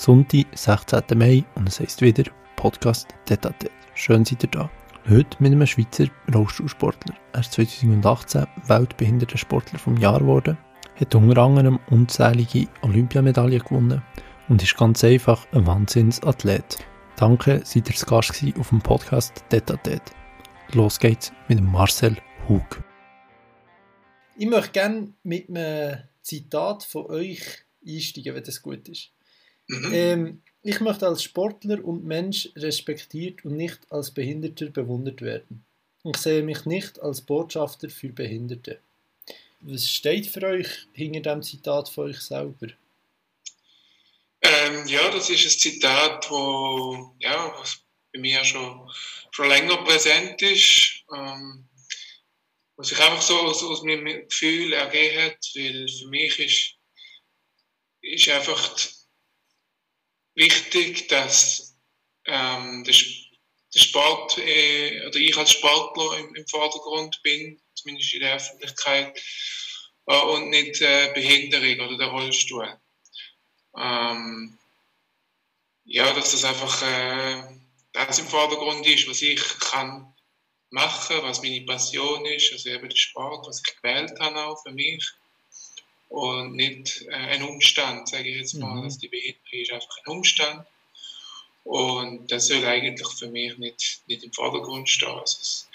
Sonntag, 16. Mai und es heisst wieder Podcast Tete. Schön seid ihr da. Heute mit einem Schweizer Rollstuhlsportler. Er ist 2018 Weltbehindertensportler vom Jahr geworden, hat unter anderem unzählige Olympiamedaillen gewonnen und ist ganz einfach ein Wahnsinnsathlet. Danke, seid ihr zu Gast auf dem Podcast Tete. Los geht's mit Marcel Hug. Ich möchte gerne mit einem Zitat von euch einsteigen, wenn das gut ist. Mhm. Ähm, ich möchte als Sportler und Mensch respektiert und nicht als Behinderter bewundert werden. Ich sehe mich nicht als Botschafter für Behinderte. Was steht für euch hinter dem Zitat von euch selber? Ähm, ja, das ist ein Zitat, wo ja, was bei mir schon, schon länger präsent ist. Ähm, was sich einfach so aus, aus meinem Gefühl ergeben hat, weil für mich ist, ist einfach wichtig, dass ähm, der, der Sport äh, oder ich als Sportler im, im, Vordergrund bin, zumindest in der Öffentlichkeit, äh, und nicht äh, Behinderung oder der Rollstuhl. Ähm, ja, dass das einfach äh, das im Vordergrund ist, was ich kann machen, was meine Passion ist, also eben der Sport, was ich gewählt habe auch für mich und nicht äh, ein Umstand, sage ich jetzt mal. Mhm. Also die Behinderung ist einfach ein Umstand und das soll eigentlich für mich nicht, nicht im Vordergrund stehen. Also es,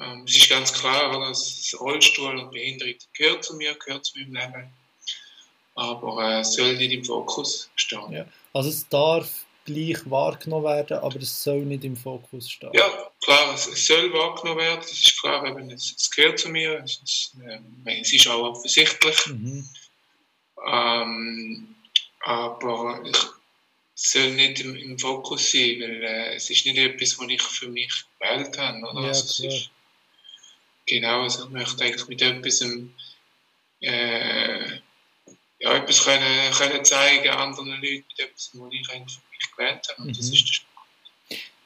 ähm, es ist ganz klar, dass Rollstuhl und Behinderung gehört zu mir, gehört zu meinem Leben, aber äh, es soll nicht im Fokus stehen. Ja. Also es darf gleich wahrgenommen werden, aber es soll nicht im Fokus stehen. Ja, klar, es, es soll wahrgenommen werden, das ist klar, eben, es, es gehört zu mir, es, es, äh, es ist auch offensichtlich. Mhm. Ähm, aber ich, es soll nicht im, im Fokus sein, weil äh, es ist nicht etwas, was ich für mich gewählt habe. Oder? Ja, also, ist, genau, also ich möchte eigentlich mit etwas äh, ja, etwas können, können zeigen anderen Leuten mit etwas, was ich eigentlich für mich gewählt habe. Und mhm. das ist der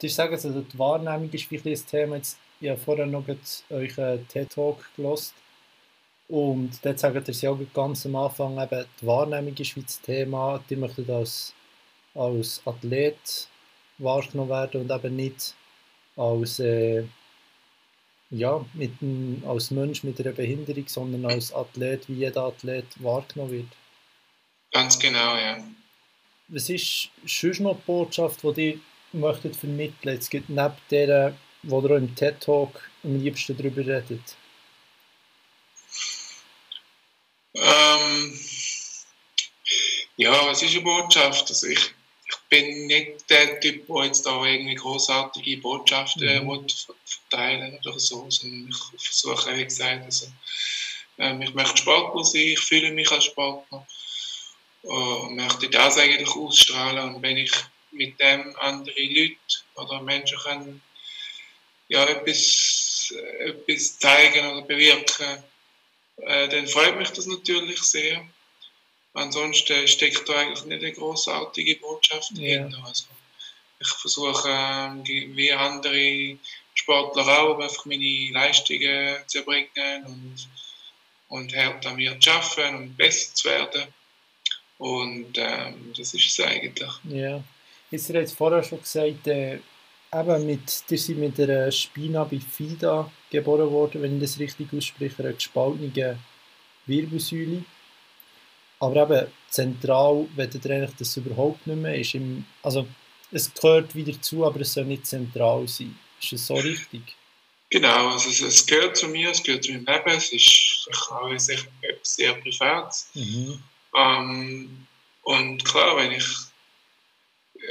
Du sagst also, die Wahrnehmung ist ein Thema. Jetzt, ich habe vorher noch einen TED-Talk gelost und dort sagt ihr ja auch ganz am Anfang, eben, die Wahrnehmung ist wie das Thema. Die möchten als, als Athlet wahrgenommen werden und eben nicht als, äh, ja, mit ein, als Mensch mit einer Behinderung, sondern als Athlet, wie jeder Athlet wahrgenommen wird. Ganz genau, ja. Was ist sonst noch die Botschaft, die die möchtet vermitteln? Es gibt neben der, wo ihr im TED Talk am liebsten darüber redet. Ähm, ja, was ist eine Botschaft? Also ich, ich bin nicht der Typ, der jetzt da irgendwie großartige Botschaften mhm. verteilen oder so, sondern ich versuche, wie gesagt, also, ähm, ich möchte Sportler sein, ich fühle mich als Sportler und möchte das eigentlich ausstrahlen und wenn ich mit dem andere Leute oder Menschen können ja, etwas, etwas zeigen oder bewirken, äh, dann freut mich das natürlich sehr. Ansonsten steckt da eigentlich nicht eine großartige Botschaft ja. dahinter. Also ich versuche, äh, wie andere Sportler auch, einfach meine Leistungen zu erbringen und, und hart an mir zu arbeiten und besser zu werden. Und ähm, das ist es eigentlich. Ja. Jetzt hat vorher schon gesagt, äh, eben mit, ihr seid mit einer Spina bifida geboren worden, wenn ich das richtig ausspreche, einer gespaltenen Wirbelsäule. Aber eben zentral, wenn ihr eigentlich das überhaupt nicht mehr ist, im, also es gehört wieder zu, aber es soll nicht zentral sein. Ist das so richtig? Genau, also es, es gehört zu mir, es gehört zu meinem Leben, es ist auch sehr, sehr privat. Mhm. Ähm, und klar, wenn ich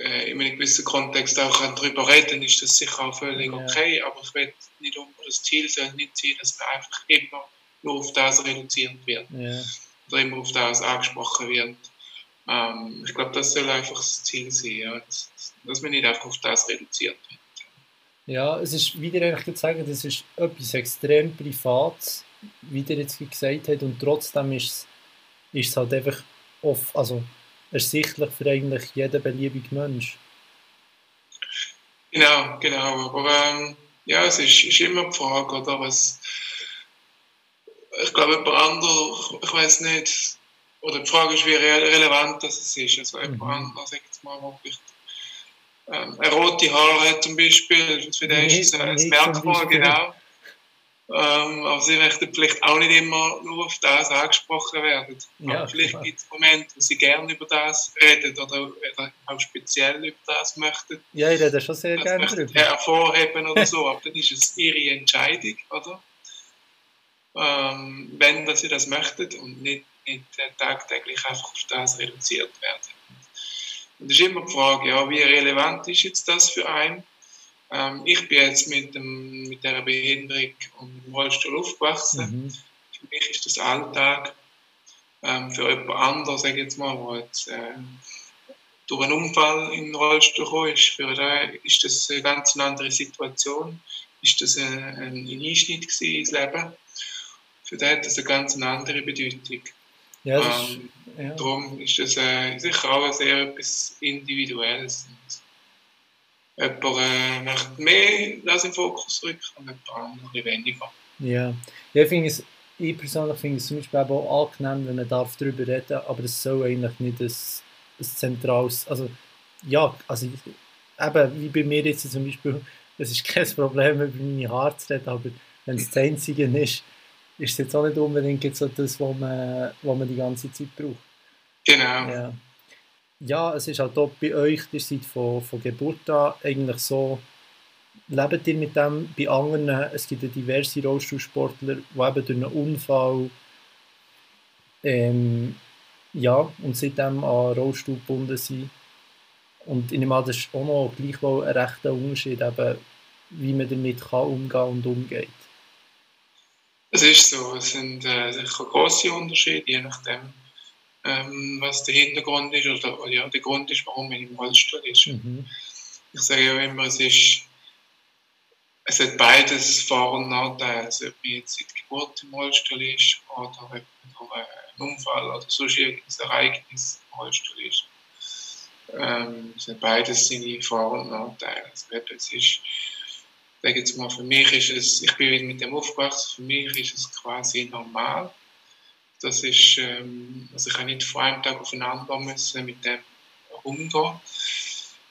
äh, in einem gewissen Kontext auch darüber reden ist das sicher auch völlig ja. okay, aber ich will nicht um das Ziel soll nicht sein, dass man einfach immer nur auf das reduziert wird ja. oder immer auf das angesprochen wird. Ähm, ich glaube, das soll einfach das Ziel sein, ja, dass, dass man nicht einfach auf das reduziert wird. Ja, es ist, wie ihr eigentlich sagen, das ist etwas extrem Privates, wie ihr jetzt gesagt habt, und trotzdem ist es ist es halt einfach oft, also ersichtlich für eigentlich jeden beliebigen Mensch. Genau, genau. Aber ähm, ja, es ist, ist, immer die Frage, oder was. Ich glaube, jemand anderes, ich weiß nicht, oder die Frage ist, wie relevant das ist. Also jemand mhm. anderes, sag jetzt mal, wirklich ähm, eine rote Haare hat zum Beispiel, für den ist es ein Merkmal, genau. Ähm, aber sie möchten vielleicht auch nicht immer nur auf das angesprochen werden. Ja, vielleicht gibt es Momente, wo sie gerne über das reden oder, auch speziell über das möchten. Ja, ich rede schon sehr gerne darüber. hervorheben oder so, aber dann ist es ihre Entscheidung, oder? Ähm, wenn dass sie das möchten und nicht, nicht tagtäglich einfach auf das reduziert werden. Und es ist immer die Frage, ja, wie relevant ist jetzt das für einen? Ähm, ich bin jetzt mit, dem, mit dieser Behinderung und dem Rollstuhl aufgewachsen. Mhm. Für mich ist das Alltag. Ähm, für jemand anderes, sage ich jetzt mal, der jetzt äh, durch einen Unfall in den Rollstuhl gekommen ist, für den ist das eine ganz andere Situation. Ist das ein, ein Einschnitt ins Leben? Für den hat das eine ganz andere Bedeutung. Ja, das ähm, ist, ja. Darum ist das äh, sicher auch sehr etwas Individuelles. Jemand äh, möchte mehr das im Fokus rücken und jemand andere weniger. Ja, ja ich, finde es, ich persönlich finde es zum Beispiel auch angenehm, wenn man darf darüber reden darf, aber es soll eigentlich nicht ein, ein zentrales, also ja, also eben wie bei mir jetzt zum Beispiel, es ist kein Problem, über meine Haare zu reden, aber wenn es das Einzige ist, ist es jetzt auch nicht unbedingt so das, was man, was man die ganze Zeit braucht. Genau. Ja ja, es ist halt auch bei euch, ihr seid von, von Geburt an eigentlich so, lebt ihr mit dem bei anderen, es gibt ja diverse Rollstuhlsportler, die eben durch einen Unfall ähm, ja, und seitdem an Rollstuhl gebunden sind. Und ich nehme an, das ist auch noch gleichwohl ein rechter Unterschied, eben, wie man damit kann umgehen und umgeht. Es ist so, es sind äh, sicher grosse Unterschiede, je nachdem, ähm, was der Hintergrund ist oder ja, der Grund ist, warum man im Rollstuhl ist. Mhm. Ich sage ja immer, es ist es hat beides Vor- und Nachteile. Also, ob man jetzt seit Geburt im Rollstuhl ist oder ob man durch einen Unfall oder sonst irgendein Ereignis im Rollstuhl ist. Ähm, es hat beides seine Vor- und Nachteile. Also, es ist, sage jetzt mal, für mich ist es, ich bin mit dem aufgewachsen, für mich ist es quasi normal das ist, ähm, also ich kann nicht von einem Tag auf den anderen müssen mit dem umgehen.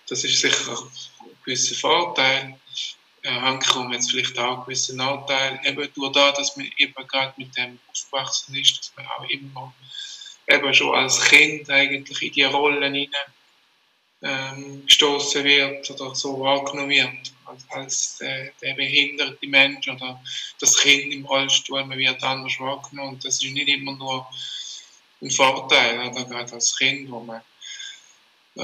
Das ist sicher ein gewisser Vorteil. Äh, Handkrumm jetzt vielleicht auch ein gewisser Nachteil. Eben durch das, dass man eben gerade mit dem aufgewachsen ist, dass man auch immer eben schon als Kind eigentlich in die Rollen hinein ähm, gestoßen wird oder so wahrgenommen wird als, als der, der, behinderte Mensch oder das Kind im Rollstuhl, man wird anders wahrgenommen. Und das ist nicht immer nur ein Vorteil, oder gerade als Kind, wo man äh,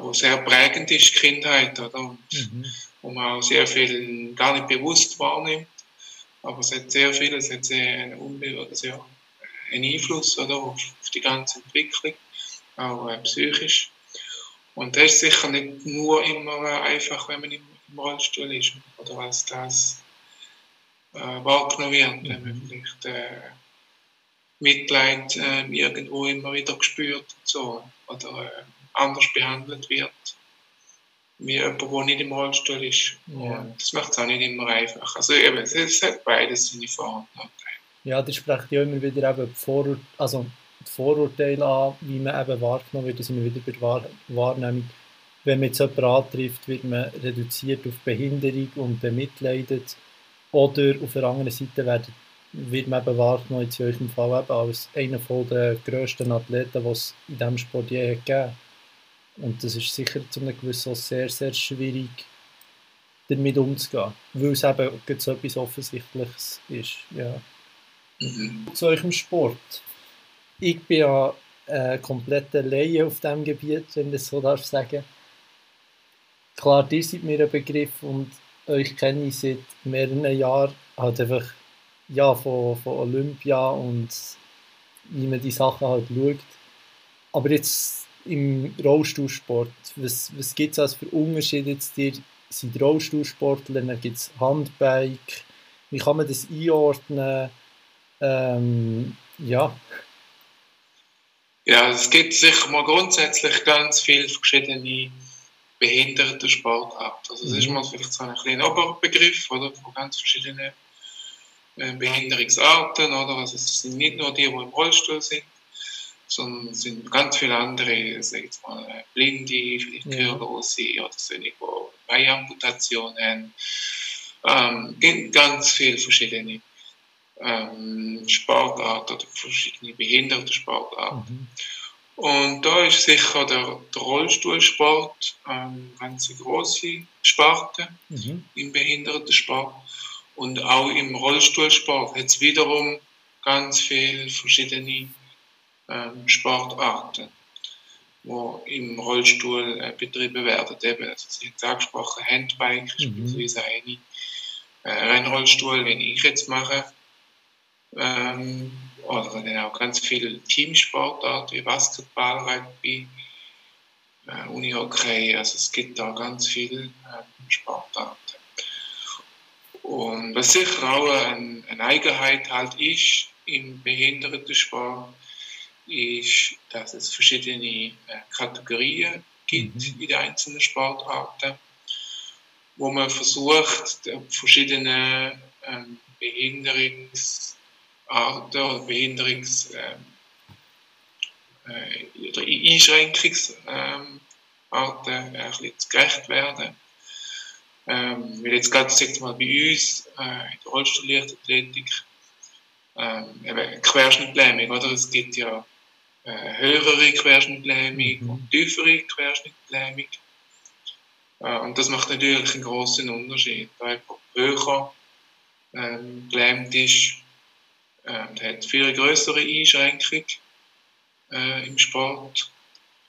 wo sehr prägend ist, die Kindheit, oder? Und mhm. wo man auch sehr viel gar nicht bewusst wahrnimmt. Aber es hat sehr viel, es hat sehr einen, sehr einen Einfluss oder, auf, auf die ganze Entwicklung, auch äh, psychisch. Und das ist sicher nicht nur immer einfach, wenn man im, Rollstuhl ist oder als das äh, wahrgenommen wird, wenn man vielleicht äh, Mitleid äh, irgendwo immer wieder gespürt und so, oder äh, anders behandelt wird, wie jemand, der nicht im Rollstuhl ist. Ja. Das macht es auch nicht immer einfach. Also eben, es hat beides seine Vor- und Nachteile. Ja, das spricht ja immer wieder eben Vor also Vorurteile an, wie man eben wahrgenommen wird, da sind wir wieder bei der Wahrnehmung. Wenn man jetzt jemanden antrifft, wird man reduziert auf Behinderung und bemitleidet. Oder auf der anderen Seite wird, wird man eben wahrgenommen, in eurem Fall eben als einer der grössten Athleten, die es in diesem Sport je gegeben Und das ist sicher zu einem gewissen sehr, sehr schwierig, damit umzugehen. Weil es eben so etwas Offensichtliches ist. Ja. Mhm. Zu eurem Sport ich bin ja äh, kompletter Laie auf diesem Gebiet, wenn ich das so darf sagen. Klar, ihr seid mir ein Begriff und euch kenne ich seit mehreren Jahren halt einfach ja, von, von Olympia und wie man die Sachen halt schaut. Aber jetzt im Rollstuhlsport, was, was gibt es für Unterschiede jetzt? Ihr seid Rollstuhlsportler, dann gibt es Handbike. Wie kann man das einordnen? Ähm, ja, ja, es gibt sicher mal grundsätzlich ganz viele verschiedene behinderte Sportarten. Also das mhm. ist mal vielleicht so ein kleiner Oberbegriff oder, von ganz verschiedenen äh, Behinderungsarten. Oder? Also es sind nicht nur die, die im Rollstuhl sind, sondern es sind ganz viele andere, sag ich mal, Blinde, vielleicht Gehörlose ja. oder solche, die Beiamputationen haben. Ähm, gibt ganz viele verschiedene ähm, Sportarten oder verschiedene behinderte Sportarten. Mhm. Und da ist sicher der, der Rollstuhlsport ähm, ganz große Sparte mhm. im Behindertensport. Und auch im Rollstuhlsport hat es wiederum ganz viele verschiedene ähm, Sportarten, die im Rollstuhl äh, betrieben werden. Eben, also Sie haben es angesprochen, Handbike mhm. beispielsweise eine, äh, Rennrollstuhl, wenn ich jetzt mache. Ähm, oder dann auch ganz viele Teamsportarten wie Basketball, Rugby, äh, Unihockey. Also es gibt da ganz viele äh, Sportarten. Und was sicher auch eine, eine Eigenheit halt ist im Behindertensport, ist, dass es verschiedene äh, Kategorien gibt mhm. in den einzelnen Sportarten, wo man versucht, verschiedene ähm, Behinderungsarten oder Behinderungs- äh, oder Einschränkungsarten ähm, ein bisschen gerecht werden. Ähm, weil jetzt gerade, sagt mal, bei uns äh, in der Rollstuhlleichtathletik ähm, eben Querschnittlähmung, oder? Es gibt ja äh, höhere Querschnittlähmung mhm. und tiefere Querschnittlähmung. Äh, und das macht natürlich einen großen Unterschied. Da jemand höher ähm, gelähmt ist, äh, der hat viel größere Einschränkung äh, im Sport.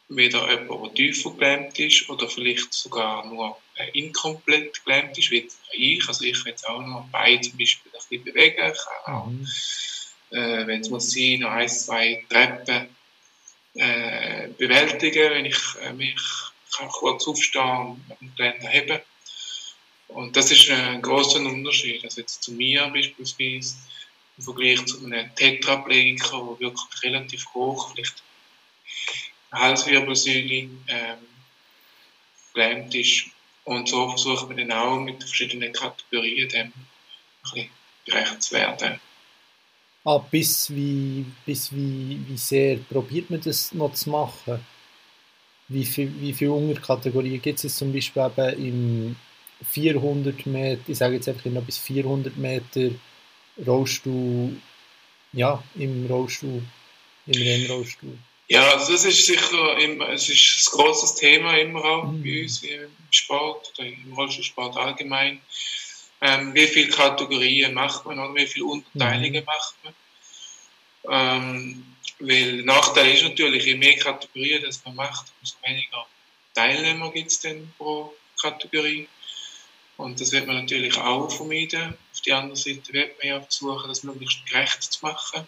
Weder jemand, der tiefer gelähmt ist oder vielleicht sogar nur äh, inkomplett gelähmt ist, wie ich. Also ich kann jetzt auch noch Beine zum Beispiel ein bisschen bewegen. Ich kann auch, mhm. äh, wenn es muss sein, noch ein, zwei Treppen äh, bewältigen, wenn ich äh, mich kann kurz aufstehen und Geländer heben. Und das ist ein großer Unterschied. Also jetzt zu mir beispielsweise im Vergleich zu einem Tetraplegiker, der wirklich relativ hoch, vielleicht eine Halswirbelsäule ähm, gelähmt ist. Und so versucht man dann auch mit verschiedenen Kategorien dem ein bisschen gerecht zu werden. Ah, bis wie, bis wie, wie sehr probiert man das noch zu machen? Wie, viel, wie viele Unterkategorien gibt es zum Beispiel eben im 400 Meter, ich sage jetzt einfach noch bis 400 Meter Rollstuhl, ja, im Rollstuhl, im Rennrollstuhl? Ja, also das ist sicher immer, es ist ein grosses Thema immer auch mhm. bei uns im Sport oder im Rollstuhlsport allgemein ähm, wie viele Kategorien macht man oder wie viele Unterteilungen mhm. macht man. Ähm, weil Nachteil ist natürlich, je mehr Kategorien das man macht, umso weniger Teilnehmer gibt es dann pro Kategorie. Und das wird man natürlich auch vermeiden. Auf der anderen Seite wird man ja versuchen, das möglichst gerecht zu machen.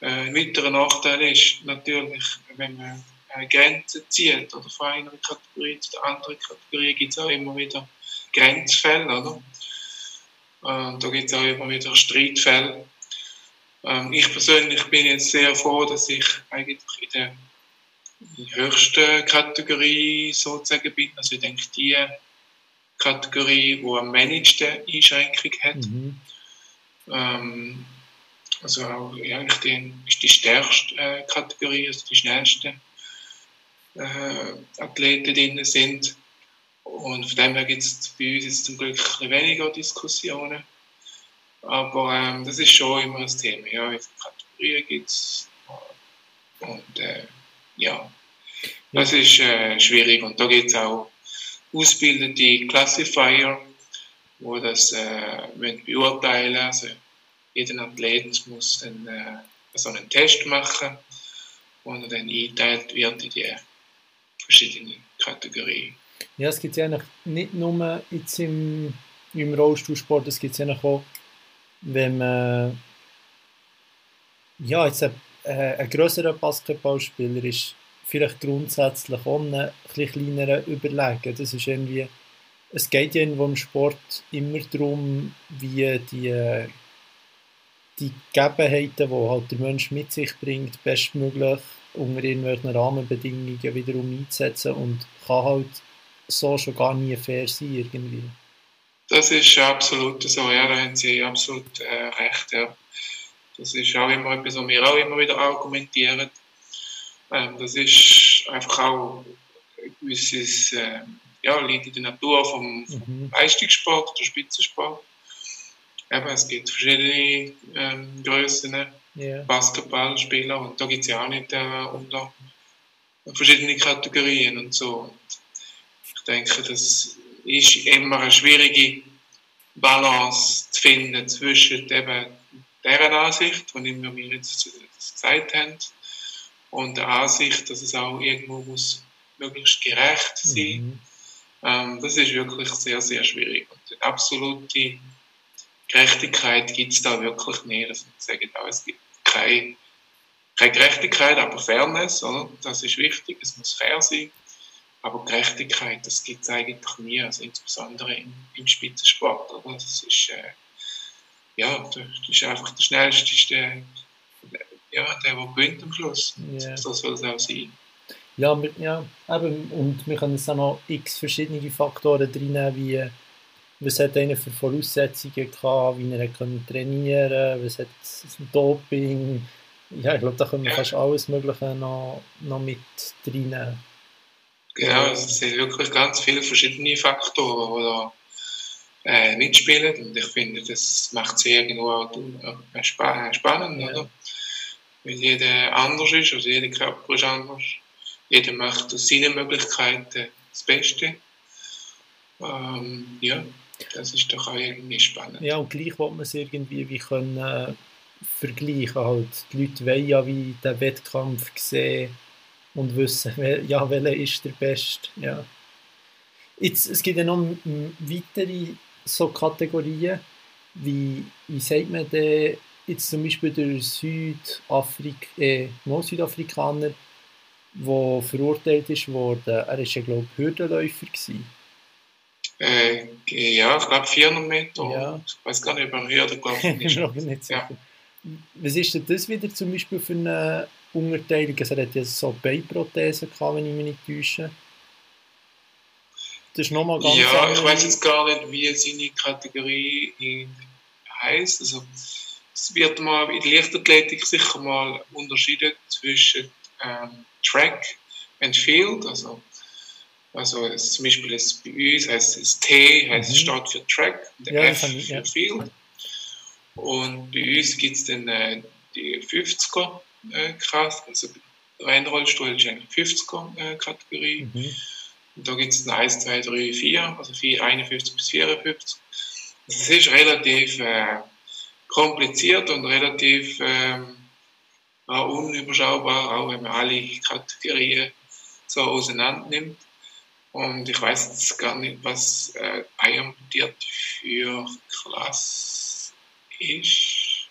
Äh, ein weiterer Nachteil ist natürlich, wenn man eine Grenze zieht oder von einer Kategorie zu der anderen Kategorie, gibt es auch immer wieder Grenzfälle, oder? Äh, da gibt es auch immer wieder Streitfälle. Ähm, ich persönlich bin jetzt sehr froh, dass ich eigentlich in der, höchsten Kategorie sozusagen bin. Also ich denke, die Kategorie, die am wenigsten Einschränkung hat. Mhm. Ähm, also auch eigentlich die, ist die stärkste äh, Kategorie, also die schnellsten äh, Athleten drin sind. Und von dem her gibt es bei uns jetzt zum Glück ein weniger Diskussionen. Aber ähm, das ist schon immer ein Thema. Ja, wie viele Kategorien gibt es? Und äh, ja, das ist äh, schwierig. Und da gibt es auch ausgebildete Classifier, die das äh, beurteilen Also jeder Athlet muss dann äh, so einen Test machen, wo dann eingeteilt wird in die verschiedenen Kategorien. Ja, es gibt ja eigentlich nicht nur jetzt im, im Rollstuhlsport, es gibt ja auch, wenn man ja, jetzt ein, äh, ein grösserer Basketballspieler ist, vielleicht grundsätzlich auch ein bisschen kleinerer überlegen. Das ist irgendwie, es geht ja im Sport immer darum, wie die, die Gegebenheiten, die halt der Mensch mit sich bringt, bestmöglich unter irgendwelchen Rahmenbedingungen wiederum einzusetzen und kann halt so schon gar nie fair sein irgendwie. Das ist absolut so, ja, da haben Sie absolut äh, recht, ja. Das ist auch immer etwas, was wir auch immer wieder argumentieren. Ähm, das ist einfach auch ein gewisses, äh, ja, liegt in der Natur vom, vom mhm. Leistungssport oder Spitzensport. Eben, es gibt verschiedene ähm, Größen, yeah. Basketballspieler und da gibt es ja auch nicht äh, unter verschiedene Kategorien und so. Und ich denke, das ist immer eine schwierige Balance zu finden zwischen eben dieser Ansicht, die wir jetzt gesagt haben, und der Ansicht, dass es auch irgendwo muss möglichst gerecht sein mhm. ähm, Das ist wirklich sehr, sehr schwierig. Und absolute Gerechtigkeit gibt es da wirklich nicht. Also, ich sage auch, es gibt keine, keine Gerechtigkeit, aber Fairness, oder? das ist wichtig, es muss fair sein. Aber Gerechtigkeit, das gibt es eigentlich nie, also insbesondere im, im Spitzensport. Oder? Das ist, äh, ja, das ist einfach der schnellste, ja, der, der gewinnt am Schluss. Yeah. So soll es auch sein. Ja, ja eben, und wir können jetzt auch noch x verschiedene Faktoren drin wie was hat einer für Voraussetzungen gehabt, wie er konnte trainieren was hat Doping. Ja, ich glaube, da können wir fast alles Mögliche noch, noch mit reinnehmen. Genau, es sind wirklich ganz viele verschiedene Faktoren, die da äh, mitspielen und ich finde, das macht es irgendwo auch äh, spannend, ja. oder? Weil jeder anders ist, also jeder Körper ist anders. Jeder macht aus seinen Möglichkeiten das Beste. Ähm, ja. Das ist doch auch irgendwie spannend. Ja, und gleich wollte man es irgendwie wie können, äh, vergleichen. Halt. Die Leute wollen ja wie den Wettkampf sehen und wissen, ja, welcher ist der Beste. Ja. Jetzt, es gibt ja noch weitere so Kategorien, wie, wie sagt man denn, jetzt zum Beispiel der Südafrik äh, Südafrikaner, der verurteilt ist worden, er war ja, glaube ich, Hürdenläufer. Gewesen. Äh, ja, ich glaube 400 Meter. Ja. Ich weiß gar nicht, ob er oder gelaufen ist. nicht ja. Was ist denn das wieder zum Beispiel für eine Unterteilung? Also, er hat ja so Beinprothesen gehabt, wenn ich mich nicht täusche. Das ist nochmal ganz Ja, ich weiß jetzt gar nicht, wie seine Kategorie heißt. Also, es wird mal in der Leichtathletik sicher mal unterschieden zwischen ähm, Track and Field, also also zum Beispiel das bei uns heißt das T heißt mhm. steht für Track, der ja, F ich, für ja. Field. Und bei uns gibt es dann äh, die 50er äh, Kraft, also Rennrollstuhl ist eigentlich 50er äh, Kategorie. Mhm. Und da gibt es 1, 2, 3, 4, also 4, 51 bis 54. Also es ist relativ äh, kompliziert und relativ ähm, unüberschaubar, auch wenn man alle Kategorien so auseinander nimmt. Und ich weiß jetzt gar nicht, was äh, einmontiert für Klasse ist.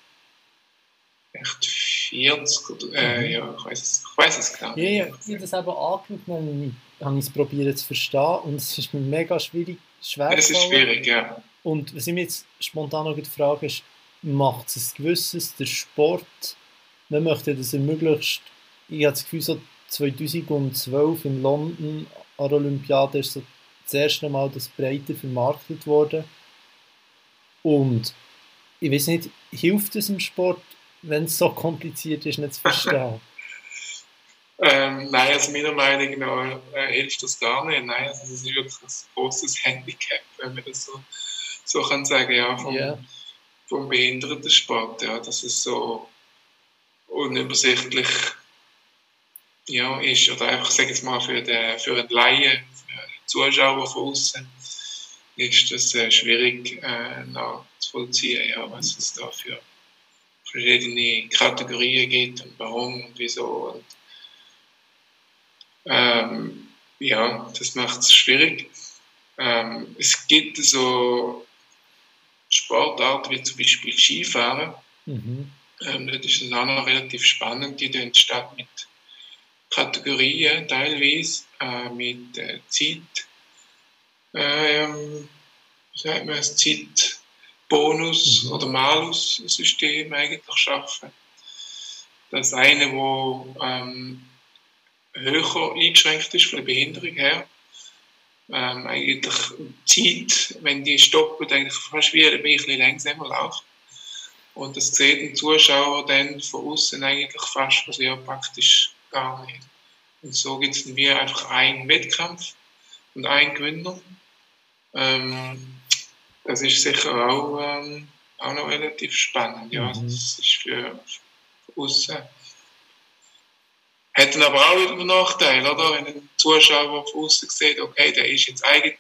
Echt 40 oder, äh, mhm. ja, ich weiß es, ich weiß es gar nicht. Ja, ja, ich habe das aber angeschaut und habe es probiert zu verstehen und es ist mega schwierig, schwer Es ist schwierig, ja. Und was ich mich jetzt spontan noch frage, ist, macht es ein gewisses, der Sport, man möchte, dass er möglichst, ich habe das Gefühl, so 2012 in London an der Olympiade ist so das erste Mal das breiter vermarktet worden. Und ich weiß nicht, hilft es im Sport, wenn es so kompliziert ist, nicht zu verstehen? ähm, nein, also meiner Meinung nach äh, hilft das gar nicht. Nein, also das ist wirklich ein großes Handicap, wenn man das so, so kann sagen, ja, vom, yeah. Vom Behindertensport, ja, dass es so unübersichtlich ja, ist, oder einfach, sage ich mal, für den, für einen Laien, für einen Zuschauer von außen, ist das äh, schwierig äh, nachzuvollziehen, ja, was es da für verschiedene Kategorien gibt und warum und wieso. Und, ähm, ja, das macht es schwierig. Ähm, es gibt so Sportarten wie zum Beispiel Skifahren. Mhm. Ähm, das ist auch noch relativ spannend. Die entstehen mit Kategorien teilweise äh, mit äh, Zeit, ähm, sagt man, Zeitbonus- mhm. oder Malus-System eigentlich schaffen. Das eine, wo ähm, höher eingeschränkt ist von der Behinderung her. Ähm, eigentlich Zeit, wenn die stoppen, eigentlich fast wie ein bisschen langsamer läuft. Und das sieht ein Zuschauer dann von außen eigentlich fast, also ja praktisch gar nicht. Und so gibt es wie einfach einen Wettkampf und einen Gewinner. Ähm, das ist sicher auch, ähm, auch noch relativ spannend. Ja. Mhm. Das ist für, für uns. Hat dann aber auch wieder einen Nachteil, oder? Wenn ein Zuschauer von außen sieht, okay, der ist jetzt eigentlich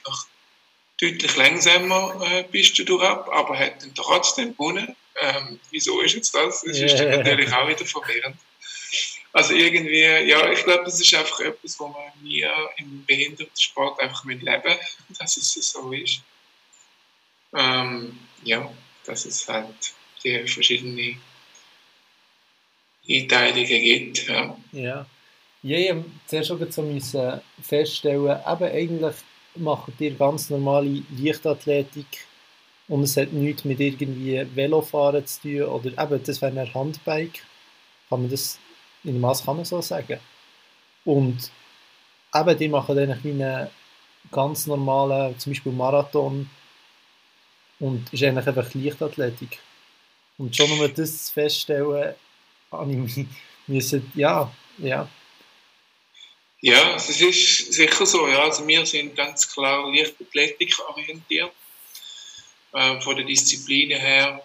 deutlich langsamer äh, Piste durch ab, aber hat dann trotzdem gewonnen. Ähm, wieso ist jetzt das? Das ist yeah. natürlich auch wieder verwirrend. Also irgendwie, ja, ich glaube, das ist einfach etwas, wo wir nie im Behindertensport einfach leben müssen, dass es so ist. Ähm, ja, dass es halt die verschiedenen Einteilungen gibt. Ja. ja. Ja, ich habe zuerst schon so müssen feststellen, eben eigentlich macht ihr ganz normale Leichtathletik und es hat nichts mit irgendwie Velofahren zu tun oder eben, das wäre ein Handbike, kann man das, in Maß kann man so sagen. Und eben, die machen dann einen ganz normalen, zum Beispiel Marathon und ist eigentlich einfach Leichtathletik. Und schon um das feststellen, habe müssen, ja, ja. Ja, es ist sicher so, ja. Also wir sind ganz klar Leichtathletik orientiert äh, von der Disziplin her,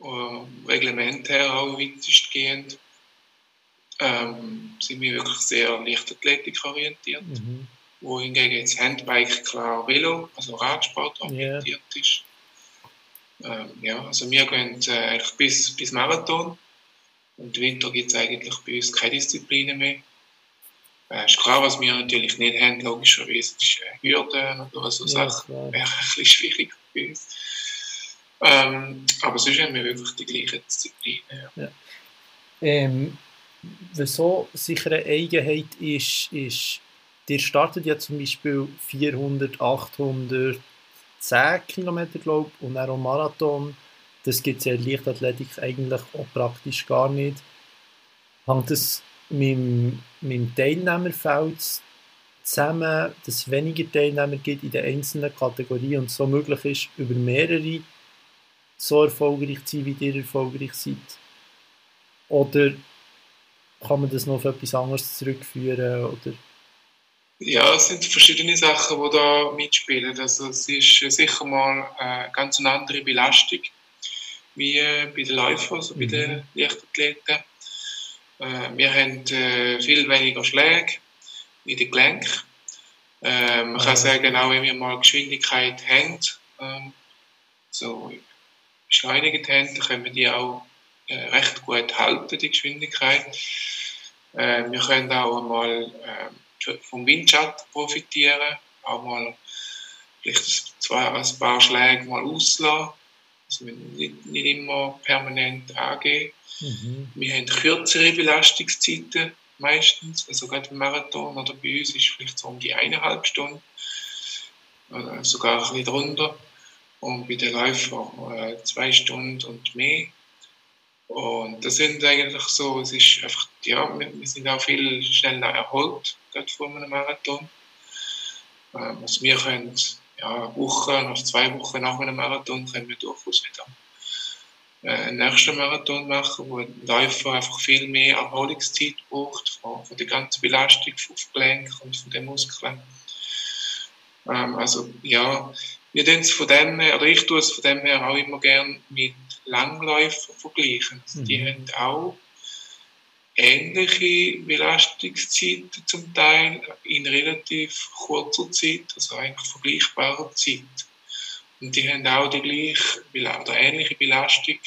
äh, Reglement her auch weitestgehend, ähm, sind wir wirklich sehr Leichtathletik orientiert. Mhm. Wohingegen jetzt Handbike klar Velo, also Radsport orientiert yeah. ist. Ähm, ja, also wir gehen äh, eigentlich bis, bis Marathon und weiter gibt es eigentlich bei uns keine Disziplinen mehr. Äh, ist klar, was wir natürlich nicht haben, logischerweise, ist äh, Hürden oder so ja, Sachen. Wäre ein bisschen schwierig bei uns. Ähm, aber sonst haben wir wirklich die gleichen Disziplinen. Ja. Ja. Ähm, wieso sicher eine Eigenheit ist, ist, ihr startet ja zum Beispiel 400, 800, 10 Kilometer, glaube ich, und dann auch Marathon. Das gibt es ja in Leichtathletik eigentlich auch praktisch gar nicht. Hängt das mit, dem Teilnehmerfeld zusammen, dass es weniger Teilnehmer gibt in den einzelnen Kategorien und so möglich ist, über mehrere so erfolgreich zu sein, wie ihr erfolgreich seid? Oder kann man das noch auf etwas anderes zurückführen? Oder? Ja, es sind verschiedene Sachen, die da mitspielen. Also es ist sicher mal eine ganz andere Belastung wie bei den Läufern, also bei den mhm. Leichtathleten. Äh, wir haben äh, viel weniger Schläge in den Gelenken. Äh, man kann sagen, auch wenn wir mal Geschwindigkeit haben, ähm, so beschleunigt haben, dann können wir die auch recht gut halten, die Geschwindigkeit. wir können auch mal vom Windschatten profitieren, auch mal vielleicht zwei, ein paar Schläge mal auslassen, also nicht, nicht immer permanent angehen. Mhm. Wir haben kürzere Belastungszeiten meistens, also gerade im Marathon oder bei uns ist vielleicht so um die eineinhalb Stunden oder sogar ein bisschen drunter und bei den Läufern äh, zwei Stunden und mehr. Und das sind eigentlich so, es ist einfach, ja, wir, wir sind auch viel schneller erholt, gerade vor einem Marathon. Ähm, also wir können, ja, Woche, nach zwei Wochen nach einem Marathon können wir durchaus wieder äh, einen nächsten Marathon machen, wo ein Läufer einfach viel mehr Erholungszeit braucht von, von der ganzen Belastung vom Gelenk und von den Muskeln. Ähm, also ja, wir tun es von dem her, oder ich tue es von dem her auch immer gerne mit Langläufern vergleichen. Also die mhm. haben auch ähnliche Belastungszeiten zum Teil in relativ kurzer Zeit, also eigentlich vergleichbarer Zeit. Und die haben auch die gleiche oder ähnliche Belastung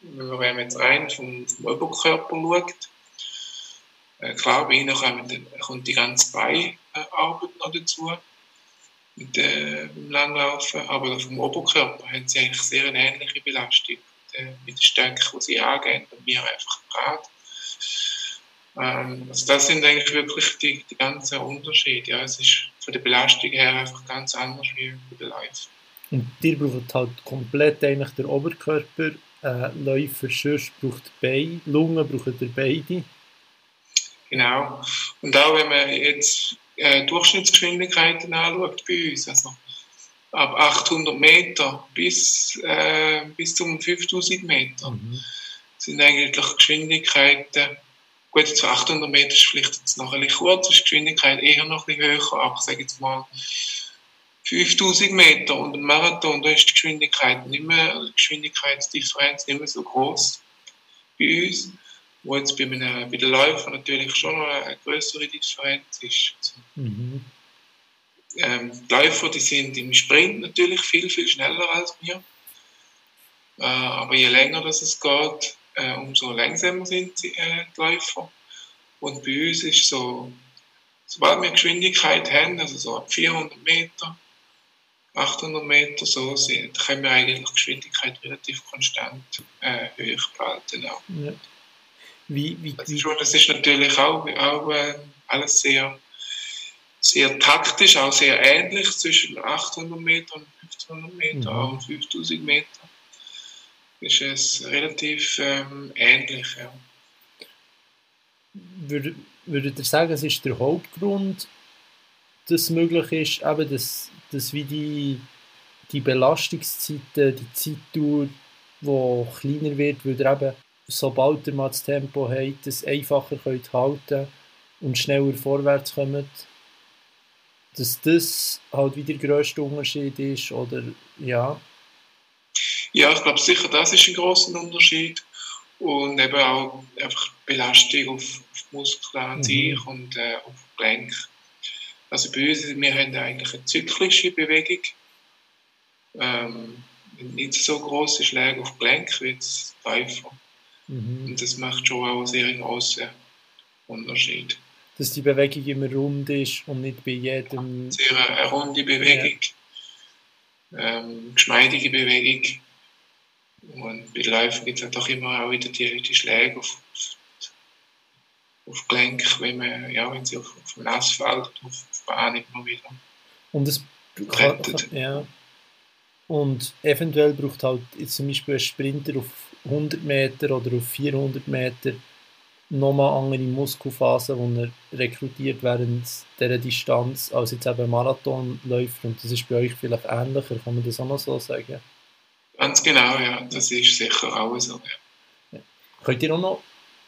wenn man jetzt rein vom, vom Oberkörper schaut, äh, klar, bei ihnen kommt, kommt die ganze Beinarbeit noch dazu mit äh, Langlaufen, aber vom Oberkörper haben sie eigentlich sehr eine ähnliche Belastung mit, äh, den Stöcken, die sie angehen, und mir einfach Rad. Ähm, also das sind eigentlich wirklich die, die ganzen Unterschiede. Ja. Es ist von der Belastung her einfach ganz anders wie bei der Live. Und dir braucht halt komplett eigentlich der Oberkörper äh, Läufer sonst braucht Beine, Lungen brauchen der beide. Genau. Und auch wenn man jetzt äh, Durchschnittsgeschwindigkeiten anschaut bei uns, also ab 800 Meter bis, äh, bis zum 5000 Meter, mhm. Sind eigentlich Geschwindigkeiten Gut, zu 800 Meter ist vielleicht jetzt noch ein bisschen kurz, ist die Geschwindigkeit eher noch ein bisschen höher, aber ich sage jetzt mal 5000 Meter und ein Marathon, da ist die Geschwindigkeit nicht mehr, die Geschwindigkeitsdifferenz nicht mehr so groß bei uns, wo jetzt bei, einem, bei den Läufern natürlich schon noch eine größere Differenz ist. Mhm. ähm, die Läufer, die sind im Sprint natürlich viel, viel schneller als wir. Äh, aber je länger das es geht, äh, umso langsamer sind sie, äh, die Läufer. Und bei uns ist so, sobald wir Geschwindigkeit haben, also so ab 400 Meter, 800 Meter so sind, können wir eigentlich die Geschwindigkeit relativ konstant äh, hoch behalten. Ja. Wie, wie, das, ist, das ist natürlich auch, auch äh, alles sehr, sehr taktisch, auch sehr ähnlich zwischen 800 Meter und 1500 Meter, mhm. auch 5000 Meter. Ist es relativ ähm, ähnlich. Ja. Würde, würdet ihr sagen, es ist der Hauptgrund, dass es möglich ist, eben dass dass wie die, die Belastungszeiten, die Zeitdauer, die kleiner wird, weil ihr eben, sobald ihr mal das Tempo habt, das einfacher könnt halten und schneller vorwärts kommt, dass das halt wieder der grösste Unterschied ist, oder ja? Ja, ich glaube sicher, das ist ein grosser Unterschied und eben auch einfach Belastung auf, auf Muskeln an mhm. sich und äh, auf Gelenk. Also bei uns, wir haben eigentlich eine zyklische Bewegung. Ähm, nicht so große Schläge auf Gelenk wie das Läufer. Mhm. Und das macht schon auch einen sehr großen Unterschied. Dass die Bewegung immer rund ist und nicht bei jedem. Sehr eine runde Bewegung. Ja. Ähm, geschmeidige Bewegung. Und bei Läufen gibt es halt auch immer auch wieder die, die Schläge auf, auf Gelenk, wenn, man, ja, wenn sie auf, auf dem Asphalt, auf, auf Bahn immer wieder. Und es kann, ja. Und eventuell braucht halt jetzt zum Beispiel ein Sprinter auf 100 Meter oder auf 400 Meter nochmal andere Muskelphasen, die er rekrutiert während dieser Distanz, als jetzt eben Marathonläufer. Und das ist bei euch vielleicht ähnlicher, kann man das auch noch so sagen? Ganz genau, ja. Das ist sicher auch so. Ja. Könnt ihr auch noch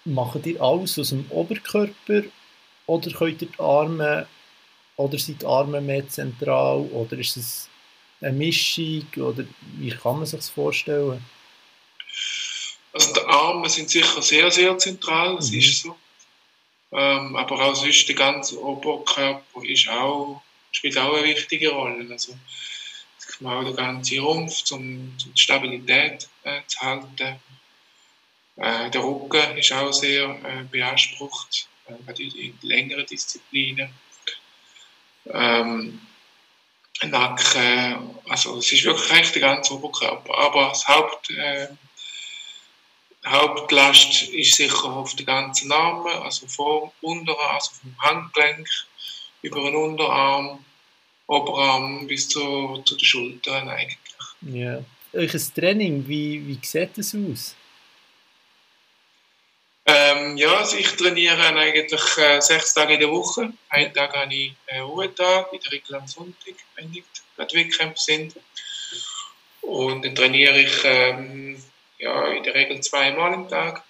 macht ihr alles aus dem Oberkörper oder könnt ihr die Arme oder sind die Arme mehr zentral oder ist es eine Mischung oder wie kann man sich das vorstellen? Also die Arme sind sicher sehr, sehr zentral, das mhm. ist so. Ähm, aber auch sonst der ganze Oberkörper ist auch, spielt auch eine wichtige Rolle. Also auch der ganze Rumpf, um, um die Stabilität äh, zu halten. Äh, der Rücken ist auch sehr äh, beansprucht, äh, gerade in längeren Disziplinen. Ähm, Nacken, also es ist wirklich recht der ganze Oberkörper. Aber das Haupt, äh, Hauptlast ist sicher auf den ganzen Armen, also vor Unterarm, also vom Handgelenk über den Unterarm, Oberarm bis zu, zu den Schultern eigentlich. Ja. Euch Training, wie, wie sieht das aus? Ähm, ja, also ich trainiere eigentlich äh, sechs Tage in der Woche. Einen Tag habe ich äh, Ruhetag, in der Regel am Sonntag, wenn nicht gerade Wettkämpfe sind. Und dann trainiere ich ähm, ja, in der Regel zweimal am Tag.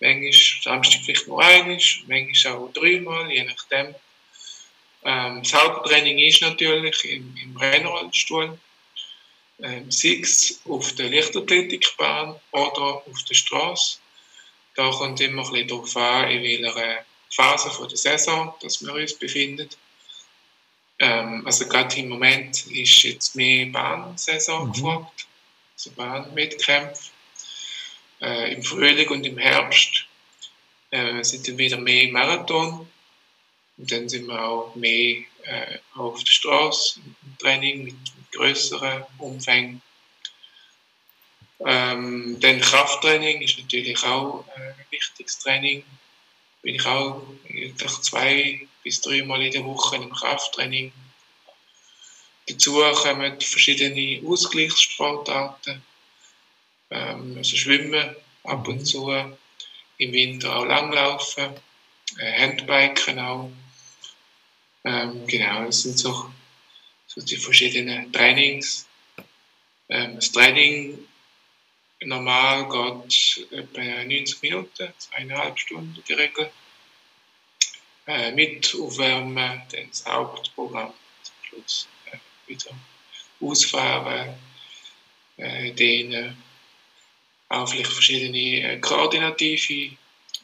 Manchmal Samstag vielleicht nur einmal, manchmal auch dreimal, je nachdem. Ähm, das Haupttraining ist natürlich im, im Rennrollstuhl. Ähm, sei es auf der Lichtathletikbahn oder auf der Straße da kommt immer ein bisschen darauf an, in welcher Phase von der Saison dass wir uns befinden. Ähm, also gerade im Moment ist jetzt mehr Bahnsaison mhm. gefragt, also Bahnwettkämpfe. Äh, Im Frühling und im Herbst äh, sind dann wieder mehr Marathon. Und dann sind wir auch mehr äh, auf der Straße im Training mit, größeren Umfängen. Ähm, dann Krafttraining ist natürlich auch äh, ein wichtiges Training. Bin ich auch zwei bis dreimal in der Woche im Krafttraining. Dazu kommen verschiedene Ausgleichssportarten, ähm, also Schwimmen ab und zu, im Winter auch Langlaufen, äh, Handbiken auch. Ähm, genau, das sind so, so die verschiedenen Trainings. Ähm, das Training normal geht etwa 90 Minuten, zweieinhalb Stunden die Regel. Äh, mit Aufwärmen, dann das Hauptprogramm, zum Schluss äh, wieder ausfahren, äh, dehnen, auch vielleicht verschiedene äh, koordinative